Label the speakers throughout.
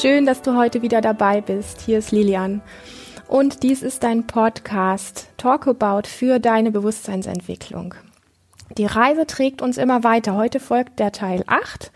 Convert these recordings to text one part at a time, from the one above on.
Speaker 1: Schön, dass du heute wieder dabei bist. Hier ist Lilian. Und dies ist dein Podcast Talk About für deine Bewusstseinsentwicklung. Die Reise trägt uns immer weiter. Heute folgt der Teil 8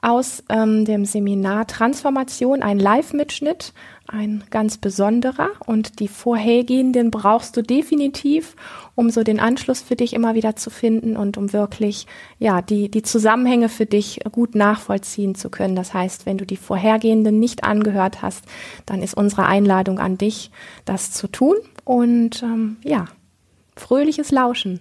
Speaker 1: aus ähm, dem Seminar Transformation, ein Live-Mitschnitt, ein ganz besonderer. Und die vorhergehenden brauchst du definitiv, um so den Anschluss für dich immer wieder zu finden und um wirklich, ja, die, die Zusammenhänge für dich gut nachvollziehen zu können. Das heißt, wenn du die vorhergehenden nicht angehört hast, dann ist unsere Einladung an dich, das zu tun. Und ähm, ja, fröhliches Lauschen.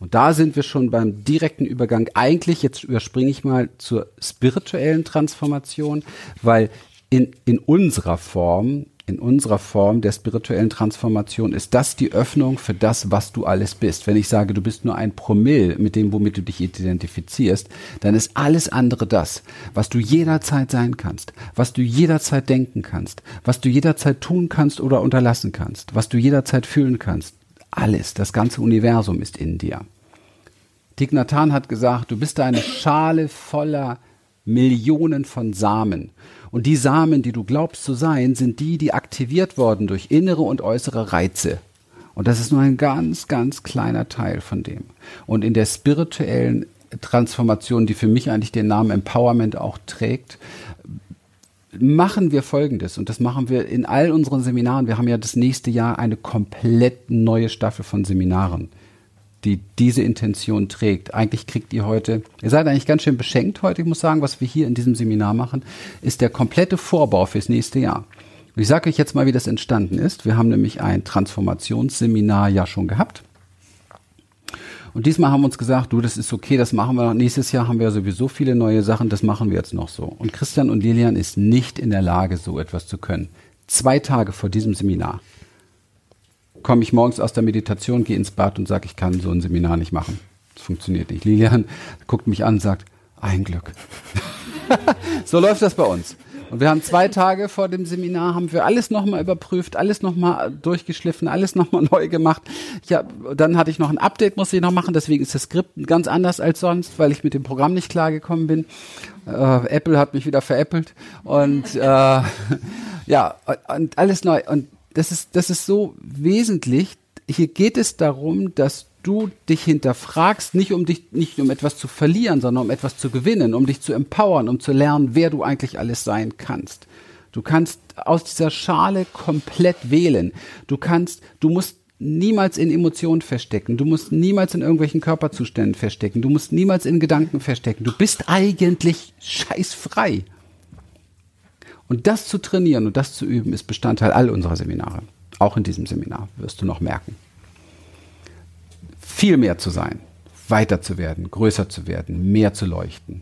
Speaker 2: Und da sind wir schon beim direkten Übergang. Eigentlich, jetzt überspringe ich mal zur spirituellen Transformation, weil in, in unserer Form, in unserer Form der spirituellen Transformation ist das die Öffnung für das, was du alles bist. Wenn ich sage, du bist nur ein Promille mit dem, womit du dich identifizierst, dann ist alles andere das, was du jederzeit sein kannst, was du jederzeit denken kannst, was du jederzeit tun kannst oder unterlassen kannst, was du jederzeit fühlen kannst. Alles, das ganze Universum ist in dir. Thich Nhat hat gesagt, du bist eine Schale voller Millionen von Samen. Und die Samen, die du glaubst zu sein, sind die, die aktiviert worden durch innere und äußere Reize. Und das ist nur ein ganz, ganz kleiner Teil von dem. Und in der spirituellen Transformation, die für mich eigentlich den Namen Empowerment auch trägt, machen wir Folgendes und das machen wir in all unseren Seminaren. Wir haben ja das nächste Jahr eine komplett neue Staffel von Seminaren, die diese Intention trägt. Eigentlich kriegt ihr heute, ihr seid eigentlich ganz schön beschenkt heute, ich muss sagen, was wir hier in diesem Seminar machen, ist der komplette Vorbau fürs nächste Jahr. Ich sage euch jetzt mal, wie das entstanden ist. Wir haben nämlich ein Transformationsseminar ja schon gehabt und diesmal haben wir uns gesagt, du, das ist okay, das machen wir. Nächstes Jahr haben wir sowieso viele neue Sachen, das machen wir jetzt noch so. Und Christian und Lilian ist nicht in der Lage, so etwas zu können. Zwei Tage vor diesem Seminar komme ich morgens aus der Meditation, gehe ins Bad und sage, ich kann so ein Seminar nicht machen. Das funktioniert nicht. Lilian guckt mich an und sagt, ein Glück. so läuft das bei uns. Und wir haben zwei Tage vor dem Seminar, haben wir alles nochmal überprüft, alles nochmal durchgeschliffen, alles nochmal neu gemacht. Ja, dann hatte ich noch ein Update, musste ich noch machen, deswegen ist das Skript ganz anders als sonst, weil ich mit dem Programm nicht klargekommen bin. Äh, Apple hat mich wieder veräppelt und äh, ja, und alles neu. Und das ist, das ist so wesentlich. Hier geht es darum, dass du dich hinterfragst, nicht um dich, nicht um etwas zu verlieren, sondern um etwas zu gewinnen, um dich zu empowern, um zu lernen, wer du eigentlich alles sein kannst. Du kannst aus dieser Schale komplett wählen. Du kannst, du musst niemals in Emotionen verstecken. Du musst niemals in irgendwelchen Körperzuständen verstecken. Du musst niemals in Gedanken verstecken. Du bist eigentlich scheißfrei. Und das zu trainieren und das zu üben, ist Bestandteil all unserer Seminare. Auch in diesem Seminar wirst du noch merken viel mehr zu sein, weiter zu werden, größer zu werden, mehr zu leuchten.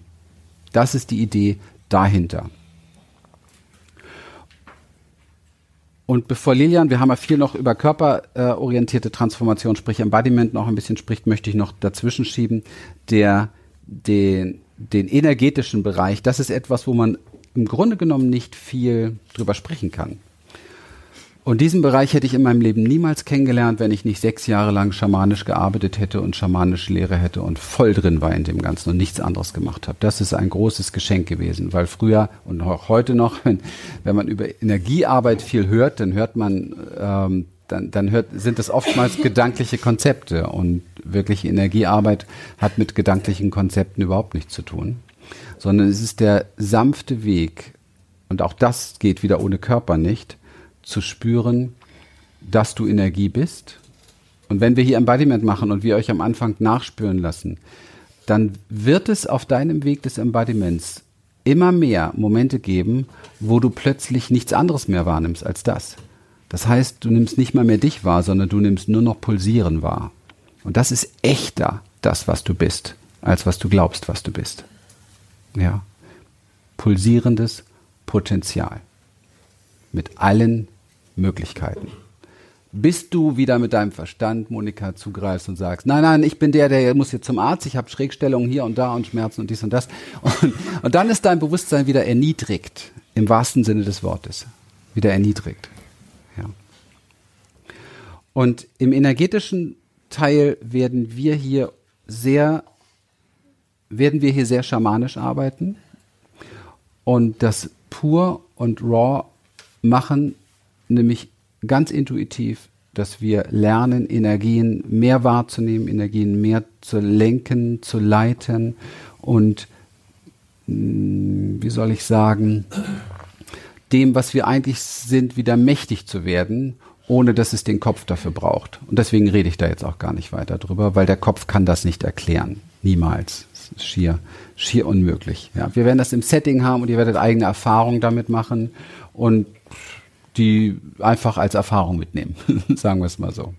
Speaker 2: Das ist die Idee dahinter. Und bevor Lilian, wir haben ja viel noch über körperorientierte Transformation, sprich Embodiment noch ein bisschen spricht, möchte ich noch dazwischen schieben, der, den, den energetischen Bereich, das ist etwas, wo man im Grunde genommen nicht viel drüber sprechen kann. Und diesen Bereich hätte ich in meinem Leben niemals kennengelernt, wenn ich nicht sechs Jahre lang schamanisch gearbeitet hätte und schamanische Lehre hätte und voll drin war in dem Ganzen und nichts anderes gemacht habe. Das ist ein großes Geschenk gewesen, weil früher und auch heute noch, wenn, wenn man über Energiearbeit viel hört, dann hört man, ähm, dann, dann hört, sind es oftmals gedankliche Konzepte und wirkliche Energiearbeit hat mit gedanklichen Konzepten überhaupt nichts zu tun, sondern es ist der sanfte Weg und auch das geht wieder ohne Körper nicht zu spüren, dass du Energie bist. Und wenn wir hier Embodiment machen und wir euch am Anfang nachspüren lassen, dann wird es auf deinem Weg des Embodiments immer mehr Momente geben, wo du plötzlich nichts anderes mehr wahrnimmst als das. Das heißt, du nimmst nicht mal mehr dich wahr, sondern du nimmst nur noch Pulsieren wahr. Und das ist echter, das, was du bist, als was du glaubst, was du bist. Ja. Pulsierendes Potenzial. Mit allen Möglichkeiten. Bis du wieder mit deinem Verstand, Monika, zugreifst und sagst, nein, nein, ich bin der, der muss jetzt zum Arzt, ich habe Schrägstellungen hier und da und Schmerzen und dies und das. Und, und dann ist dein Bewusstsein wieder erniedrigt, im wahrsten Sinne des Wortes. Wieder erniedrigt. Ja. Und im energetischen Teil werden wir hier sehr, werden wir hier sehr schamanisch arbeiten. Und das pur und raw machen, nämlich ganz intuitiv, dass wir lernen, Energien mehr wahrzunehmen, Energien mehr zu lenken, zu leiten und hm, wie soll ich sagen, dem, was wir eigentlich sind, wieder mächtig zu werden, ohne dass es den Kopf dafür braucht. Und deswegen rede ich da jetzt auch gar nicht weiter drüber, weil der Kopf kann das nicht erklären. Niemals. Schier, schier unmöglich. Ja, wir werden das im Setting haben und ihr werdet eigene Erfahrungen damit machen und die einfach als Erfahrung mitnehmen. Sagen wir es mal so.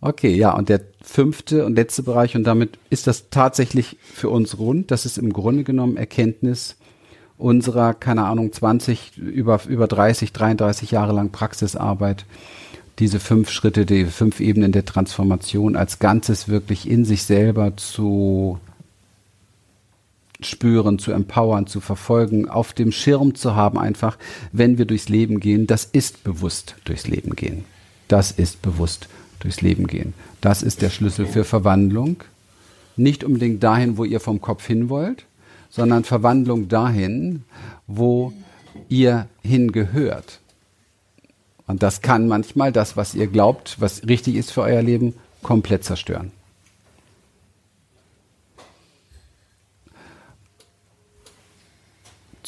Speaker 2: Okay, ja, und der fünfte und letzte Bereich, und damit ist das tatsächlich für uns rund, das ist im Grunde genommen Erkenntnis unserer, keine Ahnung, 20, über, über 30, 33 Jahre lang Praxisarbeit, diese fünf Schritte, die fünf Ebenen der Transformation als Ganzes wirklich in sich selber zu spüren, zu empowern, zu verfolgen, auf dem Schirm zu haben, einfach, wenn wir durchs Leben gehen, das ist bewusst durchs Leben gehen. Das ist bewusst durchs Leben gehen. Das ist der Schlüssel für Verwandlung. Nicht unbedingt dahin, wo ihr vom Kopf hin wollt, sondern Verwandlung dahin, wo ihr hingehört. Und das kann manchmal das, was ihr glaubt, was richtig ist für euer Leben, komplett zerstören.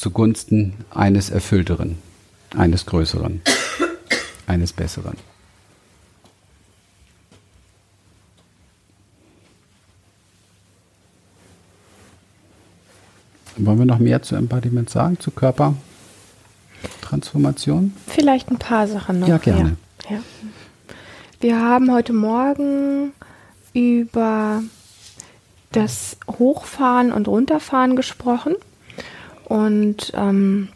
Speaker 2: Zugunsten eines Erfüllteren, eines Größeren, eines Besseren. Wollen wir noch mehr zu Embodiment sagen, zu Körpertransformation?
Speaker 1: Vielleicht ein paar Sachen noch.
Speaker 2: Ja, gerne. Ja, ja.
Speaker 1: Wir haben heute Morgen über das Hochfahren und Runterfahren gesprochen. Und ähm,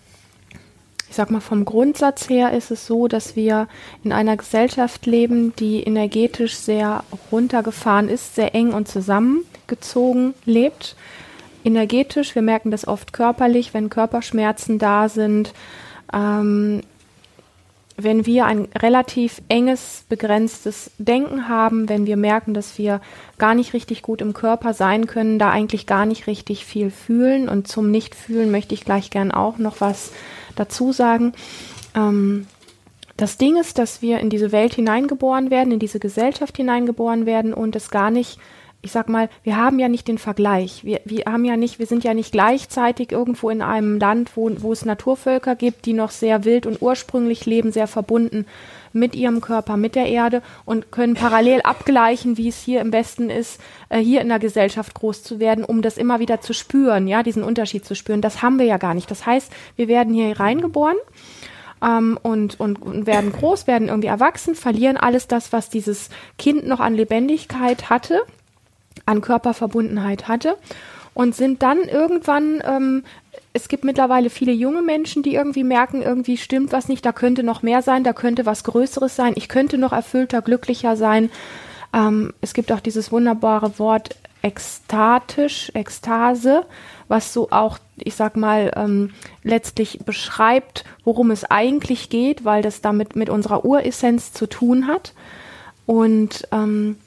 Speaker 1: ich sag mal, vom Grundsatz her ist es so, dass wir in einer Gesellschaft leben, die energetisch sehr runtergefahren ist, sehr eng und zusammengezogen lebt energetisch, wir merken das oft körperlich, wenn Körperschmerzen da sind. Ähm, wenn wir ein relativ enges, begrenztes Denken haben, wenn wir merken, dass wir gar nicht richtig gut im Körper sein können, da eigentlich gar nicht richtig viel fühlen. Und zum Nichtfühlen möchte ich gleich gern auch noch was dazu sagen. Ähm, das Ding ist, dass wir in diese Welt hineingeboren werden, in diese Gesellschaft hineingeboren werden und es gar nicht ich sag mal, wir haben ja nicht den Vergleich. Wir, wir haben ja nicht, wir sind ja nicht gleichzeitig irgendwo in einem Land, wo, wo es Naturvölker gibt, die noch sehr wild und ursprünglich leben, sehr verbunden mit ihrem Körper, mit der Erde und können parallel abgleichen, wie es hier im Westen ist, äh, hier in der Gesellschaft groß zu werden, um das immer wieder zu spüren, ja, diesen Unterschied zu spüren. Das haben wir ja gar nicht. Das heißt, wir werden hier reingeboren ähm, und, und, und werden groß, werden irgendwie erwachsen, verlieren alles das, was dieses Kind noch an Lebendigkeit hatte an Körperverbundenheit hatte und sind dann irgendwann, ähm, es gibt mittlerweile viele junge Menschen, die irgendwie merken, irgendwie stimmt was nicht, da könnte noch mehr sein, da könnte was Größeres sein, ich könnte noch erfüllter, glücklicher sein. Ähm, es gibt auch dieses wunderbare Wort ekstatisch, Ekstase, was so auch, ich sag mal, ähm, letztlich beschreibt, worum es eigentlich geht, weil das damit mit unserer Uressenz zu tun hat. Und ähm,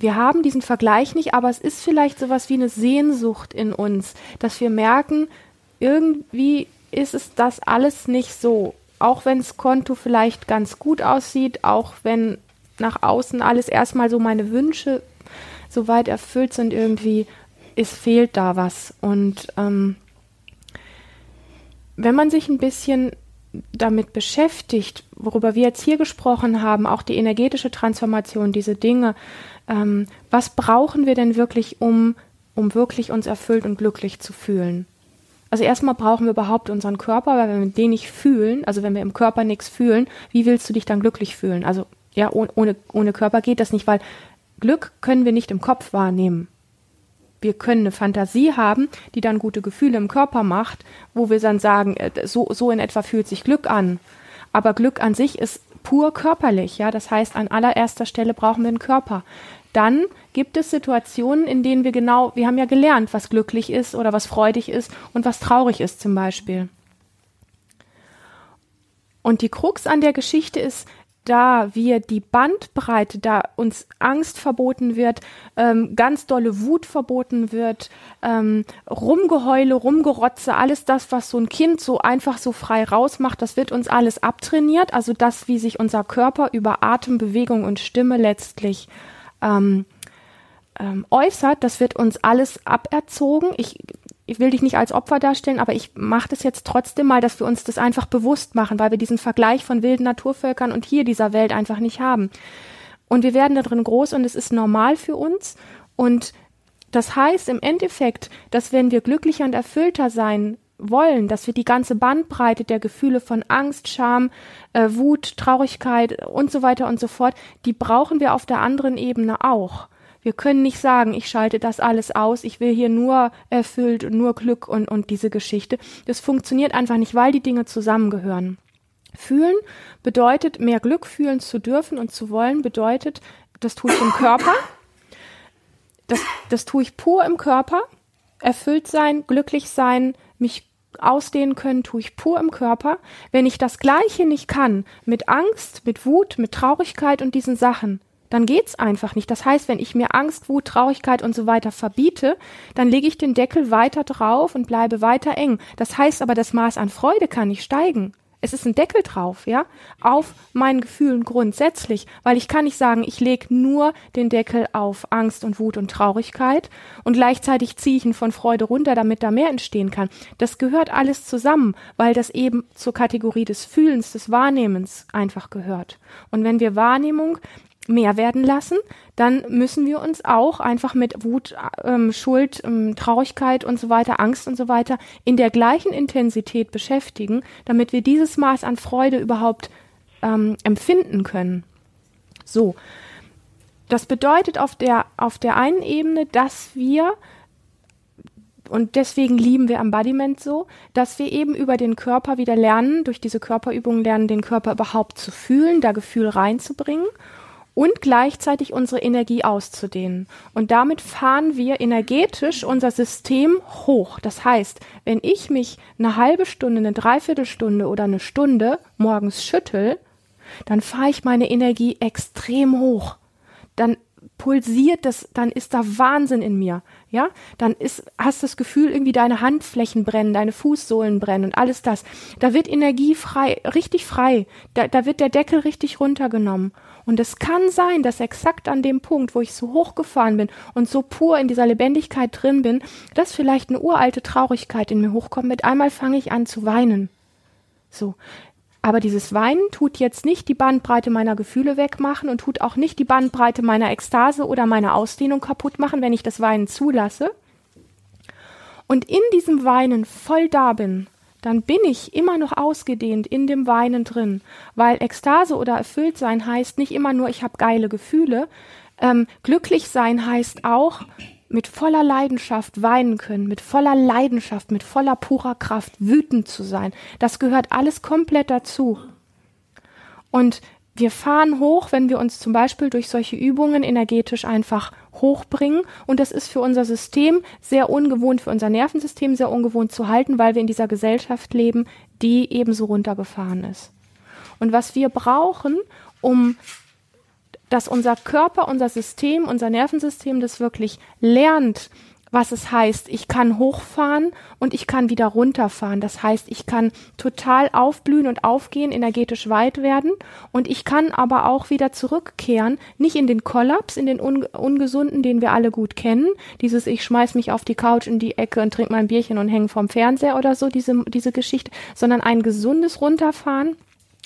Speaker 1: wir haben diesen Vergleich nicht, aber es ist vielleicht sowas wie eine Sehnsucht in uns, dass wir merken, irgendwie ist es das alles nicht so. Auch wenn das Konto vielleicht ganz gut aussieht, auch wenn nach außen alles erstmal so meine Wünsche soweit erfüllt sind, irgendwie, es fehlt da was. Und ähm, wenn man sich ein bisschen damit beschäftigt, worüber wir jetzt hier gesprochen haben, auch die energetische Transformation, diese Dinge, ähm, was brauchen wir denn wirklich, um, um wirklich uns erfüllt und glücklich zu fühlen? Also erstmal brauchen wir überhaupt unseren Körper, weil wenn wir den nicht fühlen, also wenn wir im Körper nichts fühlen, wie willst du dich dann glücklich fühlen? Also ja, ohne, ohne Körper geht das nicht, weil Glück können wir nicht im Kopf wahrnehmen. Wir können eine Fantasie haben, die dann gute Gefühle im Körper macht, wo wir dann sagen, äh, so, so in etwa fühlt sich Glück an. Aber Glück an sich ist pur körperlich, ja. Das heißt, an allererster Stelle brauchen wir einen Körper dann gibt es Situationen, in denen wir genau, wir haben ja gelernt, was glücklich ist oder was freudig ist und was traurig ist zum Beispiel. Und die Krux an der Geschichte ist, da wir die Bandbreite, da uns Angst verboten wird, ähm, ganz dolle Wut verboten wird, ähm, Rumgeheule, Rumgerotze, alles das, was so ein Kind so einfach so frei rausmacht, das wird uns alles abtrainiert. Also das, wie sich unser Körper über Atem, Bewegung und Stimme letztlich ähm, ähm, äußert, das wird uns alles aberzogen. Ich ich will dich nicht als Opfer darstellen, aber ich mache das jetzt trotzdem mal, dass wir uns das einfach bewusst machen, weil wir diesen Vergleich von wilden Naturvölkern und hier dieser Welt einfach nicht haben. Und wir werden da drin groß und es ist normal für uns. Und das heißt im Endeffekt, dass wenn wir glücklicher und erfüllter sein wollen, dass wir die ganze Bandbreite der Gefühle von Angst, Scham, äh, Wut, Traurigkeit und so weiter und so fort, die brauchen wir auf der anderen Ebene auch. Wir können nicht sagen, ich schalte das alles aus, ich will hier nur erfüllt und nur Glück und, und diese Geschichte. Das funktioniert einfach nicht, weil die Dinge zusammengehören. Fühlen bedeutet, mehr Glück fühlen zu dürfen und zu wollen, bedeutet, das tue ich im Körper. Das, das tue ich pur im Körper. Erfüllt sein, glücklich sein, mich ausdehnen können, tue ich pur im Körper. Wenn ich das Gleiche nicht kann, mit Angst, mit Wut, mit Traurigkeit und diesen Sachen, dann geht's einfach nicht. Das heißt, wenn ich mir Angst, Wut, Traurigkeit und so weiter verbiete, dann lege ich den Deckel weiter drauf und bleibe weiter eng. Das heißt aber, das Maß an Freude kann nicht steigen. Es ist ein Deckel drauf, ja, auf meinen Gefühlen grundsätzlich, weil ich kann nicht sagen, ich lege nur den Deckel auf Angst und Wut und Traurigkeit und gleichzeitig ziehe ich ihn von Freude runter, damit da mehr entstehen kann. Das gehört alles zusammen, weil das eben zur Kategorie des Fühlens, des Wahrnehmens einfach gehört. Und wenn wir Wahrnehmung mehr werden lassen, dann müssen wir uns auch einfach mit Wut, ähm, Schuld, ähm, Traurigkeit und so weiter, Angst und so weiter in der gleichen Intensität beschäftigen, damit wir dieses Maß an Freude überhaupt ähm, empfinden können. So. Das bedeutet auf der, auf der einen Ebene, dass wir und deswegen lieben wir Embodiment so, dass wir eben über den Körper wieder lernen, durch diese Körperübungen lernen, den Körper überhaupt zu fühlen, da Gefühl reinzubringen und gleichzeitig unsere Energie auszudehnen. Und damit fahren wir energetisch unser System hoch. Das heißt, wenn ich mich eine halbe Stunde, eine Dreiviertelstunde oder eine Stunde morgens schüttel, dann fahre ich meine Energie extrem hoch. Dann pulsiert das, dann ist da Wahnsinn in mir, ja? Dann ist, hast das Gefühl, irgendwie deine Handflächen brennen, deine Fußsohlen brennen und alles das. Da wird Energie frei, richtig frei. Da, da wird der Deckel richtig runtergenommen. Und es kann sein, dass exakt an dem Punkt, wo ich so hochgefahren bin und so pur in dieser Lebendigkeit drin bin, dass vielleicht eine uralte Traurigkeit in mir hochkommt. Mit einmal fange ich an zu weinen. So. Aber dieses Weinen tut jetzt nicht die Bandbreite meiner Gefühle wegmachen und tut auch nicht die Bandbreite meiner Ekstase oder meiner Ausdehnung kaputt machen, wenn ich das Weinen zulasse. Und in diesem Weinen voll da bin dann bin ich immer noch ausgedehnt in dem Weinen drin, weil Ekstase oder erfüllt sein heißt nicht immer nur, ich habe geile Gefühle. Ähm, glücklich sein heißt auch mit voller Leidenschaft weinen können, mit voller Leidenschaft, mit voller purer Kraft wütend zu sein. Das gehört alles komplett dazu. Und wir fahren hoch, wenn wir uns zum Beispiel durch solche Übungen energetisch einfach hochbringen. Und das ist für unser System sehr ungewohnt, für unser Nervensystem sehr ungewohnt zu halten, weil wir in dieser Gesellschaft leben, die ebenso runtergefahren ist. Und was wir brauchen, um dass unser Körper, unser System, unser Nervensystem das wirklich lernt, was es heißt, ich kann hochfahren und ich kann wieder runterfahren. Das heißt, ich kann total aufblühen und aufgehen, energetisch weit werden. Und ich kann aber auch wieder zurückkehren, nicht in den Kollaps, in den un ungesunden, den wir alle gut kennen, dieses ich schmeiß mich auf die Couch in die Ecke und trinke mein Bierchen und hänge vom Fernseher oder so, diese, diese Geschichte, sondern ein gesundes Runterfahren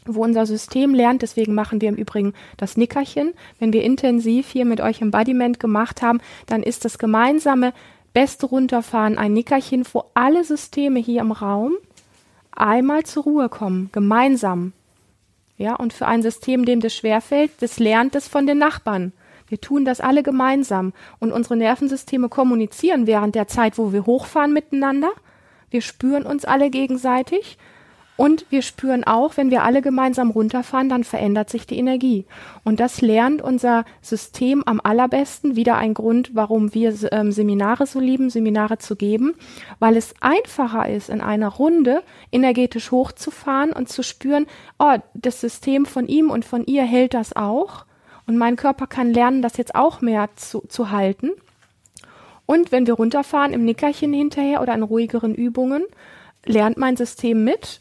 Speaker 1: wo unser System lernt. Deswegen machen wir im Übrigen das Nickerchen. Wenn wir intensiv hier mit euch Embodiment gemacht haben, dann ist das gemeinsame beste Runterfahren ein Nickerchen, wo alle Systeme hier im Raum einmal zur Ruhe kommen, gemeinsam. Ja, und für ein System, dem das schwerfällt, das lernt es von den Nachbarn. Wir tun das alle gemeinsam und unsere Nervensysteme kommunizieren während der Zeit, wo wir hochfahren miteinander. Wir spüren uns alle gegenseitig Und wir spüren auch, wenn wir alle gemeinsam runterfahren, dann verändert sich die Energie. Und das lernt unser System am allerbesten. Wieder ein Grund, warum wir ähm, Seminare so lieben, Seminare zu geben, weil es einfacher ist, in einer Runde energetisch hochzufahren und zu spüren, oh, das System von ihm und von ihr hält das auch. Und mein Körper kann lernen, das jetzt auch mehr zu, zu halten. Und wenn wir runterfahren im Nickerchen hinterher oder in ruhigeren Übungen, lernt mein System mit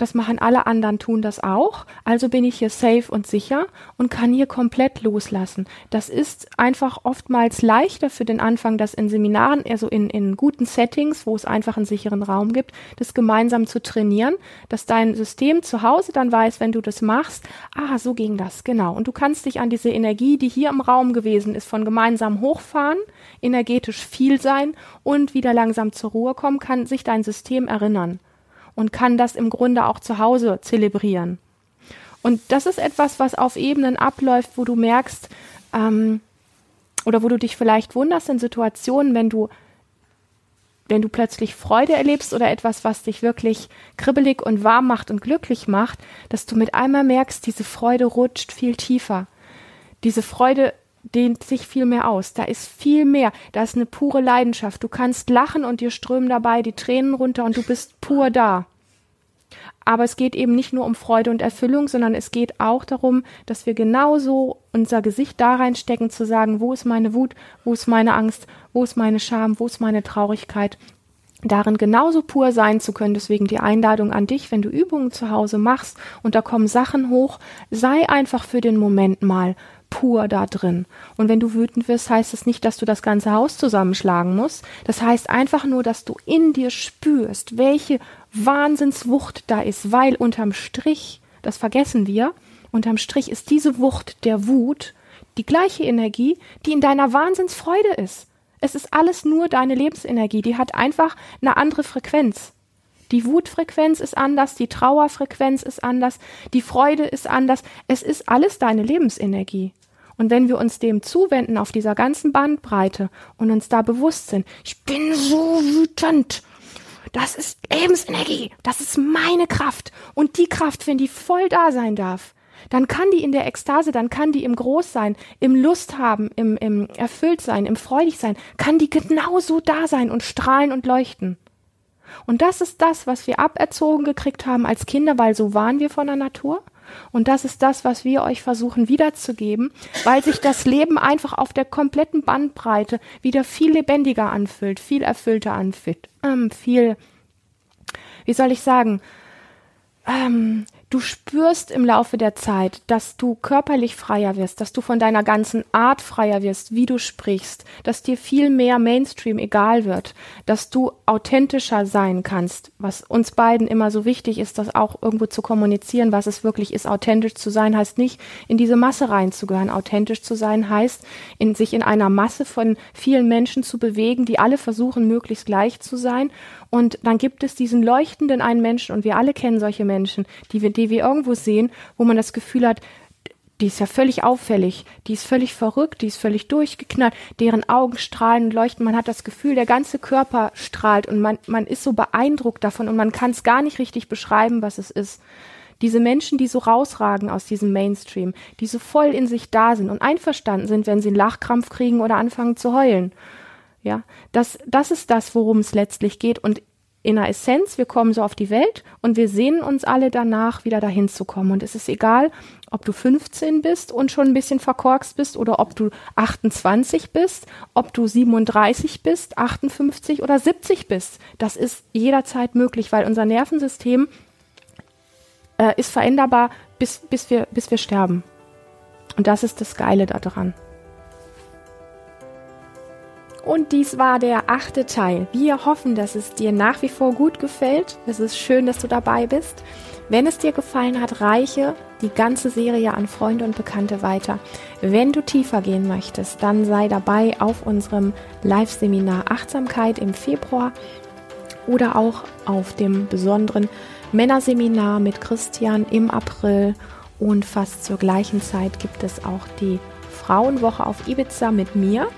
Speaker 1: das machen alle anderen, tun das auch. Also bin ich hier safe und sicher und kann hier komplett loslassen. Das ist einfach oftmals leichter für den Anfang, das in Seminaren, also in, in guten Settings, wo es einfach einen sicheren Raum gibt, das gemeinsam zu trainieren, dass dein System zu Hause dann weiß, wenn du das machst, ah, so ging das, genau. Und du kannst dich an diese Energie, die hier im Raum gewesen ist, von gemeinsam hochfahren, energetisch viel sein und wieder langsam zur Ruhe kommen, kann sich dein System erinnern und kann das im Grunde auch zu Hause zelebrieren. Und das ist etwas, was auf Ebenen abläuft, wo du merkst, ähm, oder wo du dich vielleicht wunderst in Situationen, wenn du, wenn du plötzlich Freude erlebst oder etwas, was dich wirklich kribbelig und warm macht und glücklich macht, dass du mit einmal merkst, diese Freude rutscht viel tiefer. Diese Freude dehnt sich viel mehr aus. Da ist viel mehr. Da ist eine pure Leidenschaft. Du kannst lachen und dir strömen dabei die Tränen runter und du bist pur da. Aber es geht eben nicht nur um Freude und Erfüllung, sondern es geht auch darum, dass wir genauso unser Gesicht da reinstecken, zu sagen, wo ist meine Wut, wo ist meine Angst, wo ist meine Scham, wo ist meine Traurigkeit. Darin genauso pur sein zu können. Deswegen die Einladung an dich, wenn du Übungen zu Hause machst und da kommen Sachen hoch, sei einfach für den Moment mal pur da drin. Und wenn du wütend wirst, heißt es das nicht, dass du das ganze Haus zusammenschlagen musst. Das heißt einfach nur, dass du in dir spürst, welche Wahnsinnswucht da ist, weil unterm Strich, das vergessen wir, unterm Strich ist diese Wucht der Wut die gleiche Energie, die in deiner Wahnsinnsfreude ist. Es ist alles nur deine Lebensenergie, die hat einfach eine andere Frequenz. Die Wutfrequenz ist anders, die Trauerfrequenz ist anders, die Freude ist anders. Es ist alles deine Lebensenergie. Und wenn wir uns dem zuwenden auf dieser ganzen Bandbreite und uns da bewusst sind, ich bin so wütend, das ist Lebensenergie, das ist meine Kraft. Und die Kraft, wenn die voll da sein darf, dann kann die in der Ekstase, dann kann die im Großsein, im Lust haben, im, im Erfülltsein, im Freudigsein, kann die genauso da sein und strahlen und leuchten. Und das ist das, was wir aberzogen gekriegt haben als Kinder, weil so waren wir von der Natur. Und das ist das, was wir euch versuchen wiederzugeben, weil sich das Leben einfach auf der kompletten Bandbreite wieder viel lebendiger anfühlt, viel erfüllter anfühlt, ähm, viel, wie soll ich sagen, ähm, Du spürst im Laufe der Zeit, dass du körperlich freier wirst, dass du von deiner ganzen Art freier wirst, wie du sprichst, dass dir viel mehr Mainstream egal wird, dass du authentischer sein kannst, was uns beiden immer so wichtig ist, das auch irgendwo zu kommunizieren, was es wirklich ist. Authentisch zu sein heißt nicht, in diese Masse reinzugehören. Authentisch zu sein heißt, in sich in einer Masse von vielen Menschen zu bewegen, die alle versuchen, möglichst gleich zu sein und dann gibt es diesen leuchtenden einen Menschen, und wir alle kennen solche Menschen, die wir, die wir irgendwo sehen, wo man das Gefühl hat, die ist ja völlig auffällig, die ist völlig verrückt, die ist völlig durchgeknallt, deren Augen strahlen und leuchten, man hat das Gefühl, der ganze Körper strahlt und man, man ist so beeindruckt davon und man kann es gar nicht richtig beschreiben, was es ist. Diese Menschen, die so rausragen aus diesem Mainstream, die so voll in sich da sind und einverstanden sind, wenn sie einen Lachkrampf kriegen oder anfangen zu heulen. Ja, das, das ist das, worum es letztlich geht. Und in der Essenz, wir kommen so auf die Welt und wir sehnen uns alle danach, wieder dahin zu kommen. Und es ist egal, ob du 15 bist und schon ein bisschen verkorkst bist oder ob du 28 bist, ob du 37 bist, 58 oder 70 bist. Das ist jederzeit möglich, weil unser Nervensystem äh, ist veränderbar, bis, bis, wir, bis wir sterben. Und das ist das Geile daran. Und dies war der achte Teil. Wir hoffen, dass es dir nach wie vor gut gefällt. Es ist schön, dass du dabei bist. Wenn es dir gefallen hat, reiche die ganze Serie an Freunde und Bekannte weiter. Wenn du tiefer gehen möchtest, dann sei dabei auf unserem Live-Seminar Achtsamkeit im Februar oder auch auf dem besonderen Männerseminar mit Christian im April. Und fast zur gleichen Zeit gibt es auch die Frauenwoche auf Ibiza mit mir.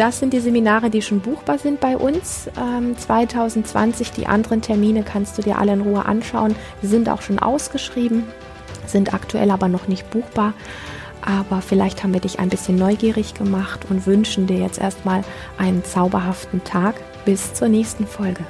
Speaker 1: Das sind die Seminare, die schon buchbar sind bei uns. Ähm, 2020, die anderen Termine kannst du dir alle in Ruhe anschauen. Sind auch schon ausgeschrieben, sind aktuell aber noch nicht buchbar. Aber vielleicht haben wir dich ein bisschen neugierig gemacht und wünschen dir jetzt erstmal einen zauberhaften Tag. Bis zur nächsten Folge.